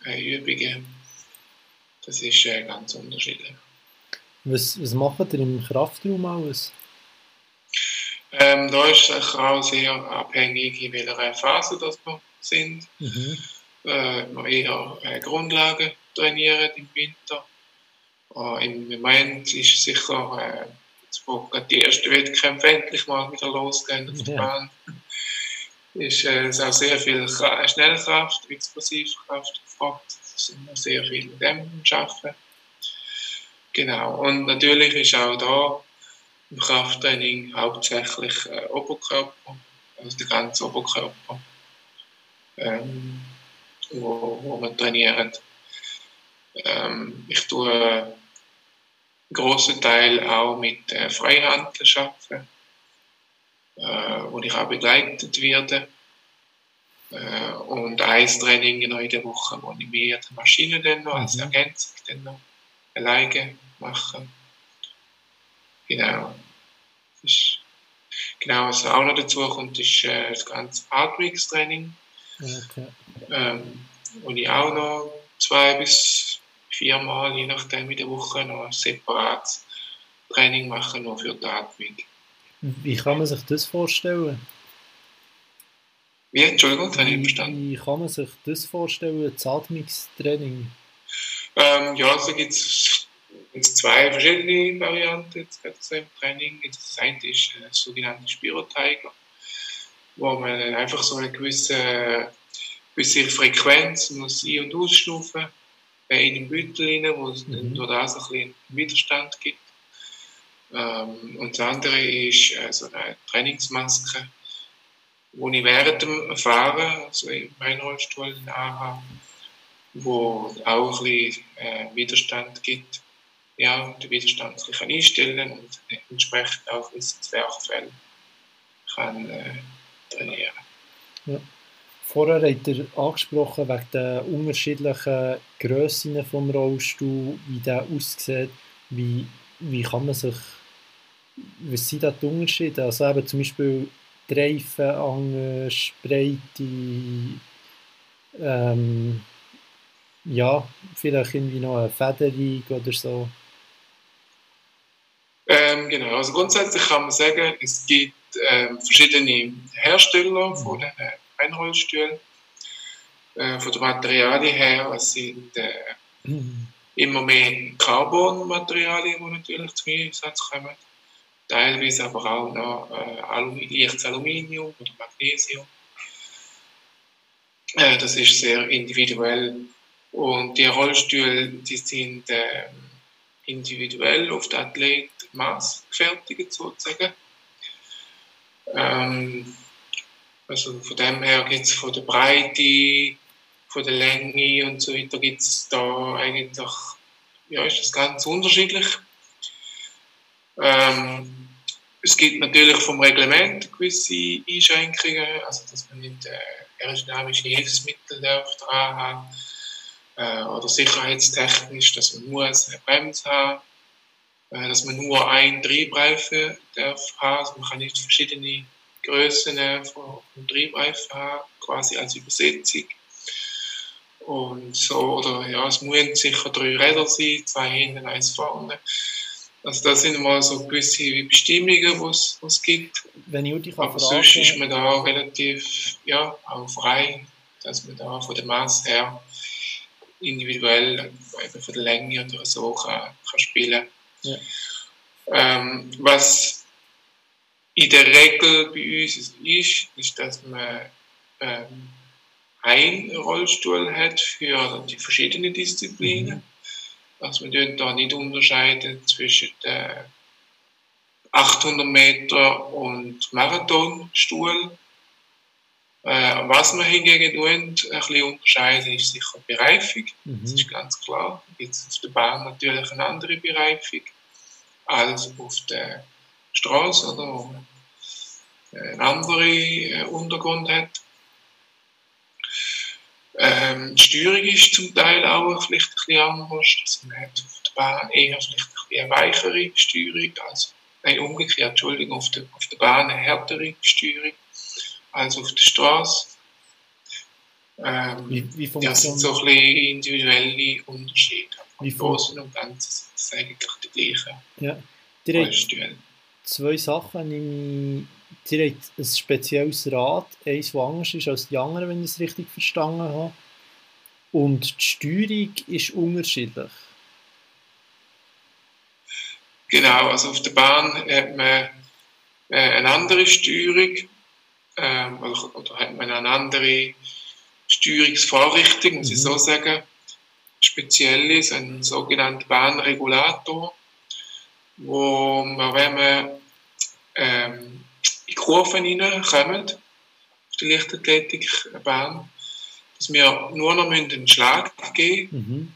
äh, Übungen. Das ist äh, ganz unterschiedlich. Was, was macht ihr im Kraftraum alles? Ähm, da ist es auch sehr abhängig, in welcher Phase das wir sind. Mhm. Äh, wir eher äh, Grundlagen trainieren im Winter. Äh, Im Moment ist sicher, äh, jetzt, wo die ersten Wettkämpfe endlich mal wieder losgehen auf der ja. Bahn, ist äh, auch sehr viel Schnellkraft, Explosivkraft gefragt. Da sind wir sehr viel mit dem arbeiten. Genau. Und natürlich ist auch da im Krafttraining hauptsächlich äh, Oberkörper, also der ganze Oberkörper, ähm, wo, wo man trainiert. Ähm, ich tue einen grossen Teil auch mit äh, Freihandeln arbeiten, äh, wo ich auch begleitet werde. Äh, und ein Training in der Woche, wo ich mehr die Maschine dann noch als mhm. Ergänzung dann noch alleine mache. Genau. Ist, genau, was auch noch dazu kommt, ist äh, das ganze Atmungstraining. Okay. Ähm, wo ich auch noch zwei bis viermal, je nachdem in der Woche, noch ein separates Training mache, nur für die Atmung. Wie kann man sich das vorstellen? Wie? Entschuldigung, das habe ich nicht verstanden. Wie kann man sich das vorstellen, das Atmungstraining? Ähm, ja, also gibt es zwei verschiedene Varianten jetzt gerade so im Training. Das eine ist äh, das sogenannte Spirotiger, wo man einfach so eine gewisse, gewisse Frequenz muss ein- und ausschnaufen äh, in den Beutel rein, wo es mhm. durch das ein bisschen Widerstand gibt. Ähm, und das andere ist äh, so eine Trainingsmaske, wo ich während dem Fahren, also im Rennrollstuhl, anhabe, wo auch ein bisschen äh, Widerstand gibt ja, den Widerstand kann einstellen und entsprechend auch gewisse Zwerchfälle kann äh, trainieren. Ja. Vorher hat er angesprochen, wegen der unterschiedlichen Grössen vom Rollstuhl, wie der aussieht. Wie, wie kann man sich, was sind da die Unterschiede? Also eben zum Beispiel die Reifen anders, Breite, ähm, ja, vielleicht irgendwie noch eine Federung oder so. Ähm, genau, also grundsätzlich kann man sagen, es gibt ähm, verschiedene Hersteller von den Einrollstühlen. Äh, von den Materialien her, es sind äh, mhm. immer mehr Carbon-Materialien, die natürlich zum Einsatz kommen. Teilweise aber auch noch äh, Alum leichtes Aluminium oder Magnesium. Äh, das ist sehr individuell. Und die Rollstühle, die sind äh, individuell auf den Athlet maßgefertigt sozusagen. Ähm, also von dem her gibt es von der Breite, von der Länge und so weiter gibt es da eigentlich, ja, ist das ganz unterschiedlich. Ähm, es gibt natürlich vom Reglement gewisse Einschränkungen, also dass man nicht äh, aerodynamische Hilfsmittel darf dran haben äh, oder sicherheitstechnisch, dass man muss eine Bremse haben äh, dass man nur ein Triebreifen darf haben. Also man kann nicht verschiedene Größen von Triebreifen haben, quasi als Übersetzung. Und so, oder ja, es müssen sicher drei Räder sein, zwei hinten, eins vorne. Also das sind mal so gewisse Bestimmungen, die es gibt. Wenn ich dich Aber fragen, sonst ist man da relativ ja, auch frei, dass man da von der Masse her individuell der Länge oder so kann, kann spielen. Ja. Ähm, was in der Regel bei uns ist, ist, dass man ähm, einen Rollstuhl hat für die verschiedenen Disziplinen. Mhm. Also man da nicht unterscheiden zwischen der 800 Meter und Marathonstuhl. Äh, was man hingegen tun, ein bisschen unterscheiden, ist sicher die Bereifung. Mhm. Das ist ganz klar. Es auf der Bahn natürlich eine andere Bereifung als auf der Straße oder wo man einen anderen äh, Untergrund hat. Ähm, die Steuerung ist zum Teil auch vielleicht ein bisschen anders. Also man hat auf der Bahn eher vielleicht eine weichere Steuerung, also, nein, umgekehrt, Entschuldigung, auf der, auf der Bahn eine härtere Steuerung als auf der Straße. Ähm, wie, wie das sind so ein bisschen individuelle Unterschiede. Wie Im Großen und Ganzen sind es eigentlich die gleichen. Ja. Die zwei Sachen, nämlich ihr habt ein spezielles Rad, eins, das anders ist als die anderen, wenn ich es richtig verstanden habe. Und die Steuerung ist unterschiedlich. Genau, also auf der Bahn hat man äh, eine andere Steuerung ähm, oder, oder, hat man eine andere Steuerungsvorrichtung, muss mhm. ich so sagen. Speziell ist ein sogenannter Bahnregulator, wo man, wenn man ähm, in Kurven hineinkommen, auf die Leichtathletikbahn, dass wir nur noch einen Schlag geben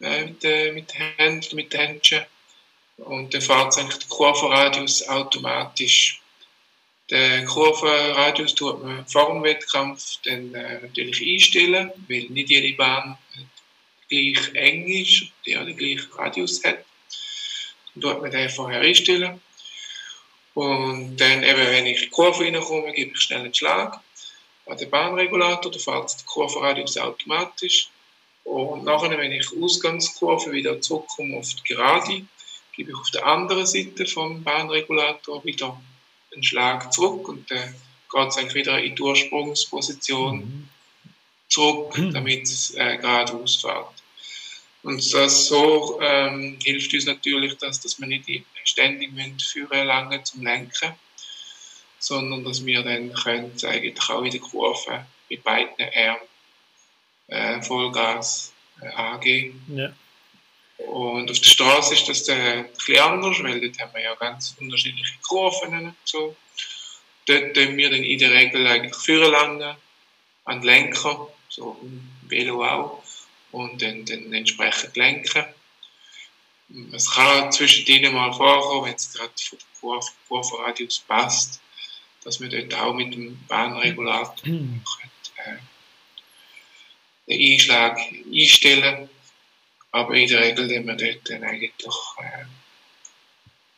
mhm. äh, mit, äh, mit, den Händen, mit den Händchen. Und dann fährt eigentlich der Kurvenradius automatisch. Den Kurvenradius tut man vor dem Wettkampf dann äh, natürlich einstellen, weil nicht jede Bahn gleich eng ist, die den gleichen Radius hat. Dann tut man den vorher einstellen. Und dann eben, wenn ich in die Kurve reinkomme, gebe ich schnell einen Schlag an den Bahnregulator, da fährt der Kurvenradius automatisch. Und nachher, wenn ich Ausgangskurve wieder zurückkomme auf die Gerade, gebe ich auf der anderen Seite vom Bahnregulator wieder einen Schlag zurück und dann geht es eigentlich wieder in die Ursprungsposition mhm. zurück, mhm. damit es äh, geradeaus fährt. Und das so ähm, hilft uns natürlich, dass, dass wir nicht ständig führen lange zum Lenken, sondern dass wir dann können eigentlich auch in der Kurve mit beiden Armen äh, Vollgas äh, angehen. Ja. Und auf der Straße ist das ein bisschen anders, weil dort haben wir ja ganz unterschiedliche Kurven und so. Dort tun wir dann in der Regel eigentlich führen lange an den Lenker, so im Velo auch und dann, dann entsprechend lenken. Es kann zwischen denen mal vorkommen, wenn es gerade von der Kurve, Kurvenradius passt, dass man dort auch mit dem Bahnregulator mhm. äh, den Einschlag einstellen aber in der Regel den wir dort dann eigentlich äh,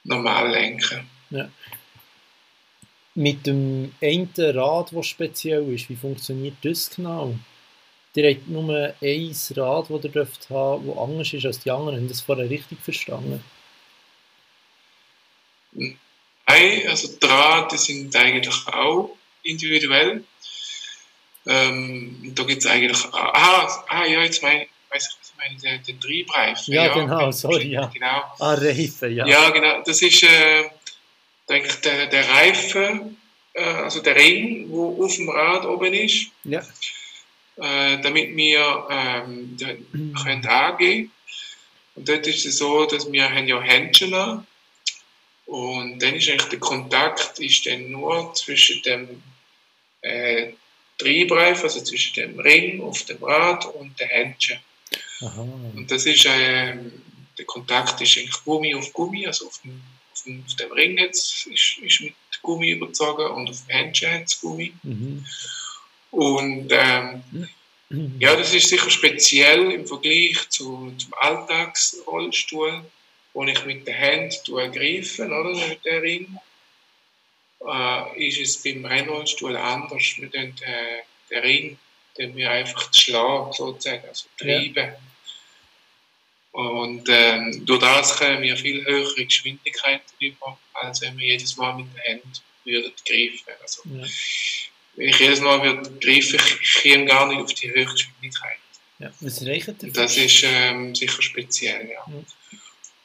normal lenken. Ja. Mit dem einen Rad, das speziell ist, wie funktioniert das genau? Ihr habt nur ein Rad, das ihr dürft haben, das anders ist als die anderen. Haben das vorher richtig verstanden? Nein, also die Rad sind eigentlich auch individuell. Ähm, da gibt es eigentlich. Ah, ah, ja, jetzt mein, weiß ich, was ich meine, den, den Triebreifen. Ja, ja, genau, sorry, ja. Genau. Ah, Reifen, ja. Ja, genau. Das ist, äh, denke ich, der, der Reifen, äh, also der Ring, der auf dem Rad oben ist. Ja äh, damit wir ähm, mhm. können angehen Und dort ist es so, dass wir haben ja Händchen und dann ist eigentlich der Kontakt ist dann nur zwischen dem äh, Triebreif, also zwischen dem Ring auf dem Rad und den Händchen. Und das ist, äh, der Kontakt ist eigentlich Gummi auf Gummi, also auf dem, auf dem, auf dem Ring jetzt ist, ist mit Gummi überzogen und auf dem es Gummi. Mhm. Und ähm, ja, das ist sicher speziell im Vergleich zu, zum Alltagsrollstuhl, wo ich mit der Hand greife, oder, mit dem Ring. Äh, ist es beim Rennrollstuhl anders. Wir den, äh, den Ring den wir einfach schlagen, sozusagen, also treiben. Ja. Und ähm, durch das können wir viel höhere Geschwindigkeiten über, als wenn wir jedes Mal mit der Hand würden greifen. Also, ja wenn ich jedes Mal würde greifen, ich komme gar nicht auf die Höchstgeschwindigkeit. Ja, was reicht Das ist ähm, sicher speziell, ja. ja.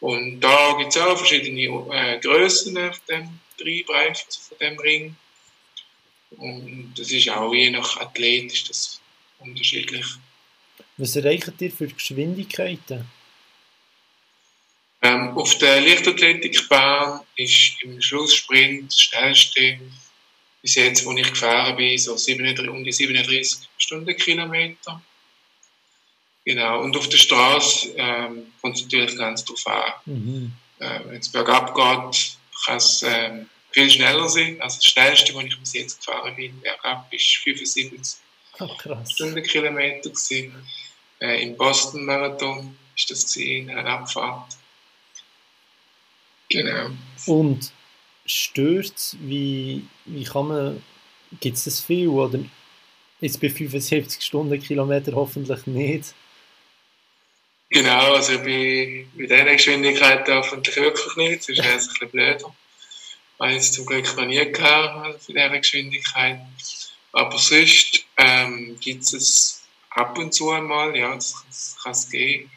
Und da gibt es auch verschiedene äh, Größen auf dem Treibreifen, also von dem Ring. Und das ist auch je nach Athlet ist das unterschiedlich. Was erreicht ihr für Geschwindigkeiten? Ähm, auf der Leichtathletikbahn ist im Schlusssprint das schnellste bis jetzt, wo ich gefahren bin, so 37, um die 37 Stundenkilometer. Genau, und auf der Straße ähm, kommt es natürlich ganz drauf an. Mhm. Äh, Wenn es bergab geht, kann es ähm, viel schneller sein. Also das schnellste, was ich bis jetzt gefahren bin, bergab, ist 75 oh, krass. Stundenkilometer gewesen. Äh, Im Boston Marathon ist das gewesen, eine Abfahrt. Genau. Und stört wie, wie kann man, gibt es das viel oder jetzt bei 75 Stundenkilometer hoffentlich nicht? Genau, also bei, bei dieser Geschwindigkeit hoffentlich wirklich nicht, sonst wäre es ein bisschen blöder. Ich habe es zum Glück noch nie gehabt, also bei dieser Geschwindigkeit. Aber sonst ähm, gibt es ab und zu einmal, ja, das, kann es geben.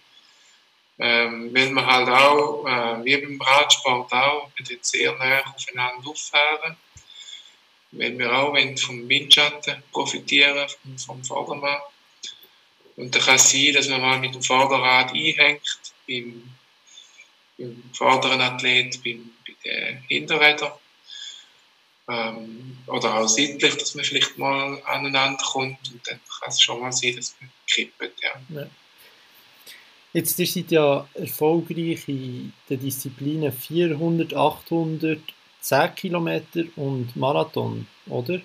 Ähm, weil man halt auch, äh, wie beim Radsport auch, sehr nah aufeinander auffahren. Weil wir auch vom Windschatten profitieren, vom, vom Vordermann. Und da kann es sein, dass man mal mit dem Vorderrad einhängt, beim, beim vorderen Athlet, beim, bei den Hinterrädern. Ähm, oder auch seitlich, dass man vielleicht mal aneinander kommt und dann kann es schon mal sein, dass man kippt. Ja. ja. Jetzt ihr seid ja erfolgreich in den Disziplinen 400, 800, 10 Kilometer und Marathon, oder?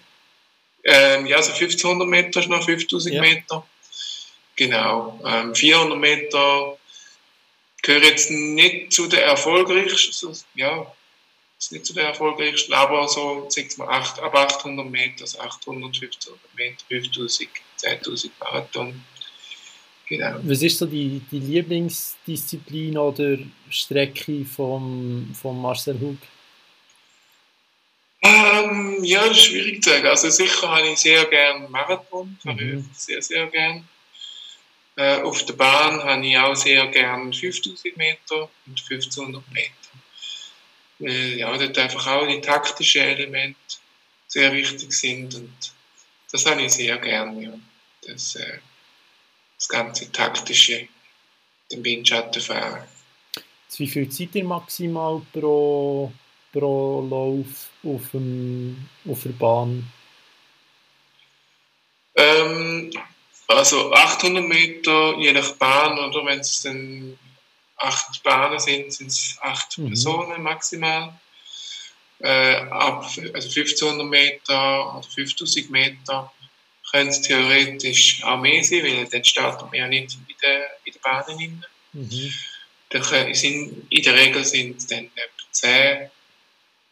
Ähm, ja, also 1500 Meter ist noch 5000 ja. Meter. Genau. Ähm, 400 Meter gehören jetzt nicht zu den erfolgreichsten, ja, ist nicht zu den erfolgreichsten, aber so, sag mal, 8, ab 800 Meter, also 800, 1500 Meter, 5000, 10.000 Marathon Genau. Was ist so die, die Lieblingsdisziplin oder Strecke von vom Marcel Hug? Ähm, ja, das ist schwierig zu sagen. Also sicher habe ich sehr gerne Marathon, mhm. sehr, sehr gerne. Äh, auf der Bahn habe ich auch sehr gerne 5000 Meter und 1500 Meter. Ja, dort einfach auch die taktischen Elemente sehr wichtig sind und das habe ich sehr gerne. Ja. Das, äh, das ganze taktische, den Windschatten fahren. Wie viel Zeit ihr maximal pro, pro Lauf auf, dem, auf der Bahn? Ähm, also 800 Meter je nach Bahn, oder wenn es dann acht Bahnen sind, sind es acht mhm. Personen maximal. Äh, ab also 1500 Meter oder 5000 Meter können es theoretisch auch mehr sein, weil dann starten wir ja nicht in der, in der Bahnen rein. Mhm. Sind, in der Regel sind es dann etwa 10,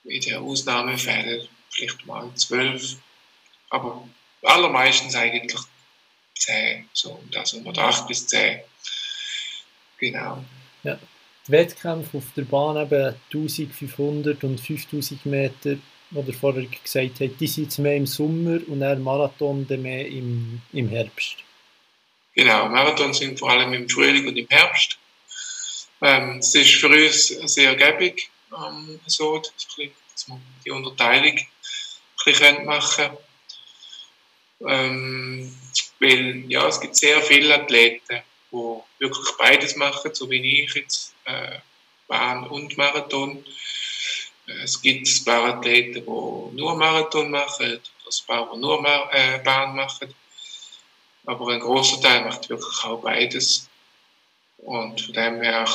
in den Ausnahmefällen vielleicht mal 12, aber allermeistens eigentlich 10, so das, oder 8 bis 10. Genau. Ja. Die Wettkämpfe auf der Bahn eben 1500 und 5000 Meter ihr vorher gesagt habt, die sind jetzt mehr im Sommer und der Marathon dann mehr im, im Herbst. Genau, Marathon sind vor allem im Frühling und im Herbst. Ähm, es ist für uns sehr gäbig, ähm, so, dass wir die Unterteilung ein bisschen machen ähm, weil ja, es gibt sehr viele Athleten, wirklich beides machen, so wie ich jetzt, äh, Bahn und Marathon. Es gibt ein paar Athleten, die nur Marathon machen, ein paar, die nur äh, Bahn machen. Aber ein großer Teil macht wirklich auch beides. Und von dem her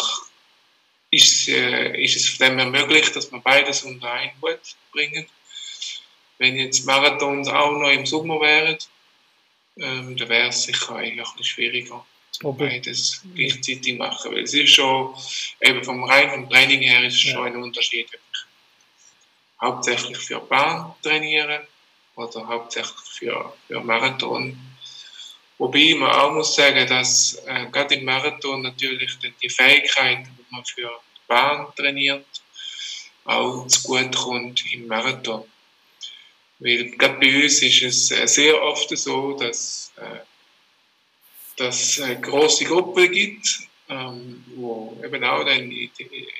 ist, äh, ist es von dem her möglich, dass man beides unter einen Hut bringen. Wenn jetzt Marathons auch noch im Sommer wären, ähm, dann wäre es sicher ein bisschen schwieriger, okay. beides gleichzeitig machen. Weil es ist schon, eben vom reinen Training her ist es schon ein Unterschied, hauptsächlich für Bahn trainieren oder hauptsächlich für, für Marathon. Wobei man auch muss sagen, dass äh, gerade im Marathon natürlich die Fähigkeit, die man für die Bahn trainiert, auch zu gut kommt im Marathon. Weil gerade bei uns ist es äh, sehr oft so, dass äh, dass es große Gruppen gibt, ähm, wo eben auch dann im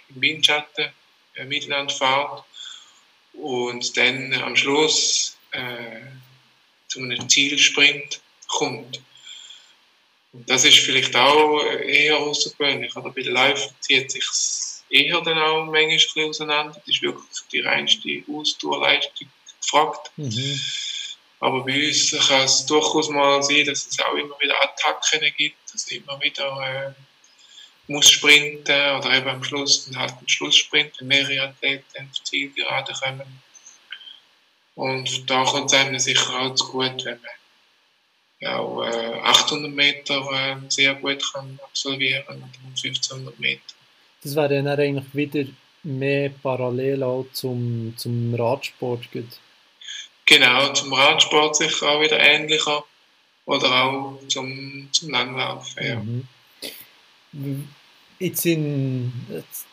Windschatten äh, miteinander fahren und dann am Schluss äh, zu einem Zielsprint kommt. Und das ist vielleicht auch eher außergewöhnlich. Oder bei der Läufer zieht sich eher dann auch manchmal auseinander. Das ist wirklich die reinste Ausdauerleistung gefragt. Mhm. Aber bei uns kann es durchaus mal sein, dass es auch immer wieder Attacken gibt, dass immer wieder äh, muss sprinten oder eben am Schluss dann halt einen Schlusssprint, wenn mehrere Athleten ins Ziel gerade kommen. Und da kommt es einem sicher auch zu gut, wenn man auch äh, 800 Meter äh, sehr gut kann absolvieren und 1500 Meter. Das wäre dann eigentlich wieder mehr parallel auch zum, zum Radsport. Geht. Genau, zum Radsport sicher auch wieder ähnlicher oder auch zum, zum Langlaufen. Ja. Mhm. Jetzt sind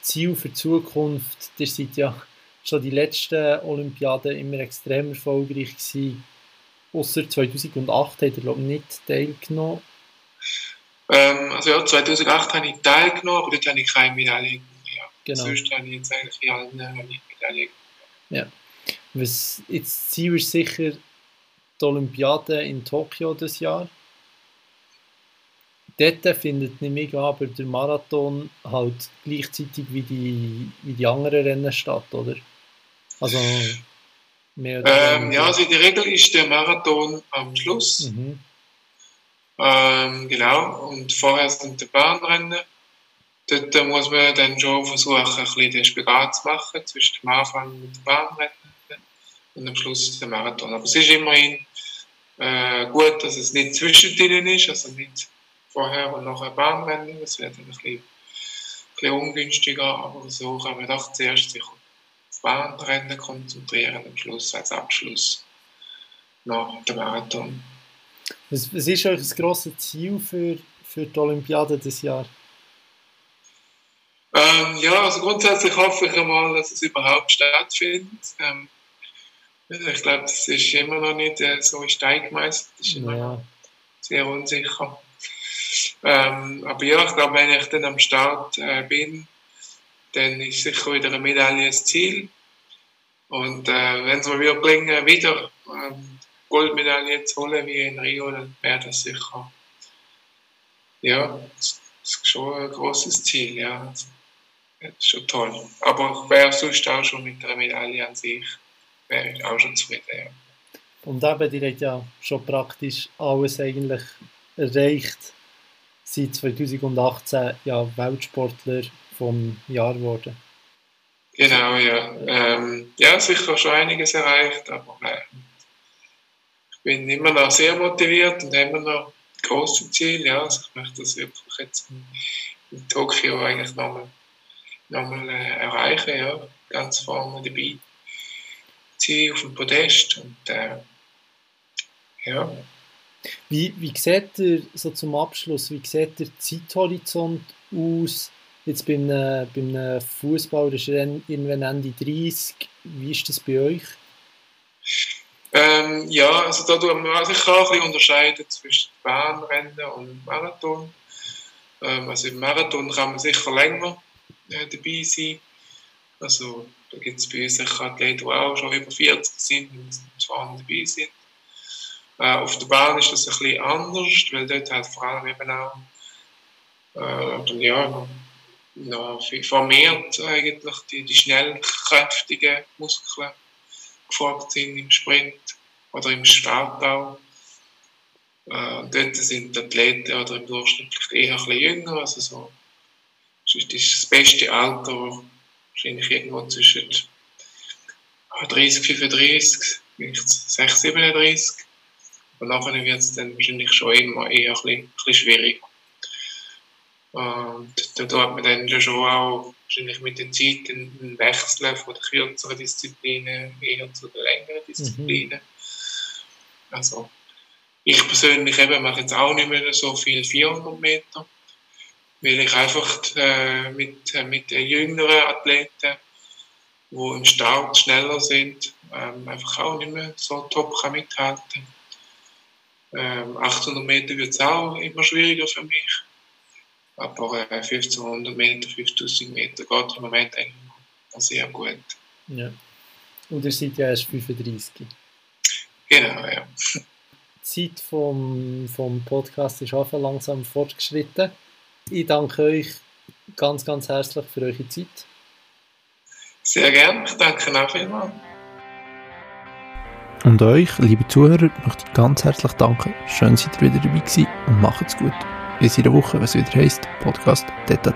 Ziel für die Zukunft, ihr seid ja schon die letzten Olympiaden immer extrem erfolgreich gewesen. Außer 2008 hat er glaube ich nicht teilgenommen. Ähm, also ja, 2008 habe ich teilgenommen, aber dort habe ich keine Medaille ja. Genau. Sonst habe ich jetzt eigentlich in allen Medaillen Ja. Was jetzt Ziel ist sicher die Olympiade in Tokio das Jahr. Dort findet nämlich aber der Marathon halt gleichzeitig wie die, wie die anderen Rennen statt, oder? Also mehr oder ähm, Ja, also in der Regel ist der Marathon am Schluss. Mhm. Ähm, genau, und vorher sind die Bahnrennen. Dort muss man dann schon versuchen, ein bisschen den Spagat zu machen zwischen dem Anfang und dem Bahnrennen und am Schluss der Marathon. Aber es ist immerhin äh, gut, dass es nicht zwischendrin ist, also nicht vorher und nachher Bahnrennen. Das wird ein bisschen, ein bisschen ungünstiger, aber so kann man doch zuerst sich auf Bahnrennen konzentrieren, am Schluss als Abschluss nach dem Marathon. Was, was ist euch das grosse Ziel für, für die Olympiade dieses Jahr? Ähm, ja, also grundsätzlich hoffe ich einmal, dass es überhaupt stattfindet. Ähm, ich glaube, das ist immer noch nicht äh, so in Stein gemeißelt. Das ist immer ja. sehr unsicher. Ähm, aber ja, ich glaube, wenn ich dann am Start äh, bin, dann ist sicher wieder eine Medaille das Ziel. Und äh, wenn es mir wieder gelingen, wieder ähm, Goldmedaille zu holen wie in Rio, dann wäre das sicher ja, das ist schon ein großes Ziel. Ja. Das ist schon toll. Aber ich wäre sonst auch schon mit der Medaille an sich wäre ich auch schon zufrieden. Ja. Und eben, die hat ja schon praktisch alles eigentlich erreicht. Seit 2018 ja Weltsportler vom Jahr geworden. Genau, ja. Ähm, ja, sicher schon einiges erreicht, aber äh, ich bin immer noch sehr motiviert und immer noch große Ziele. Ja. Also ich möchte das wirklich jetzt in, in Tokio eigentlich nochmal noch mal, äh, erreichen, ja. ganz vorne dabei auf dem Podest und äh, ja. Wie, wie sieht der, so zum Abschluss, wie sieht der Zeithorizont aus, jetzt bei einem, bei einem Fußball, das ist irgendwann Ende 30, wie ist das bei euch? Ähm, ja, also da wir sicher auch ein bisschen unterscheiden zwischen Bahnrennen und Marathon. Ähm, also im Marathon kann man sicher länger äh, dabei sein. Also da gibt es bei uns Athleten, die auch schon über 40 sind und zwar dabei sind. Äh, auf der Bahn ist das bisschen anders, weil dort halt vor allem eben auch äh, ja, noch vermehrt eigentlich die, die schnellkräftigen Muskeln gefragt sind im Sprint oder im auch. Äh, dort sind die Athleten oder im Durchschnitt eher ein bisschen jünger, also so das ist das beste Alter, wahrscheinlich irgendwo zwischen 30, 35, vielleicht 6, 37. Und nachher wird es dann wahrscheinlich schon immer eher ein bisschen, ein bisschen schwieriger. Und da tut man dann schon auch wahrscheinlich mit der Zeit einen Wechsel von den kürzeren Disziplinen eher zu den längeren Disziplinen. Mhm. Also ich persönlich eben mache jetzt auch nicht mehr so viel 400 Meter, weil ich einfach äh, mit, äh, mit den jüngeren Athleten, die im Start schneller sind, ähm, einfach auch nicht mehr so top kann mithalten ähm, 800 Meter wird es auch immer schwieriger für mich. Aber äh, 1500 Meter, 5000 Meter geht im Moment eigentlich noch sehr gut. Ja. Und ihr seid ja erst 35. Genau, ja. Die Zeit vom, vom Podcast ist auch langsam fortgeschritten. Ich danke euch ganz, ganz herzlich für eure Zeit. Sehr gerne, ich danke auch vielmals. Und euch, liebe Zuhörer, möchte ich ganz herzlich danken. Schön, seid ihr wieder dabei gewesen und macht's gut. Bis in der Woche, was wieder heisst, Podcast Tete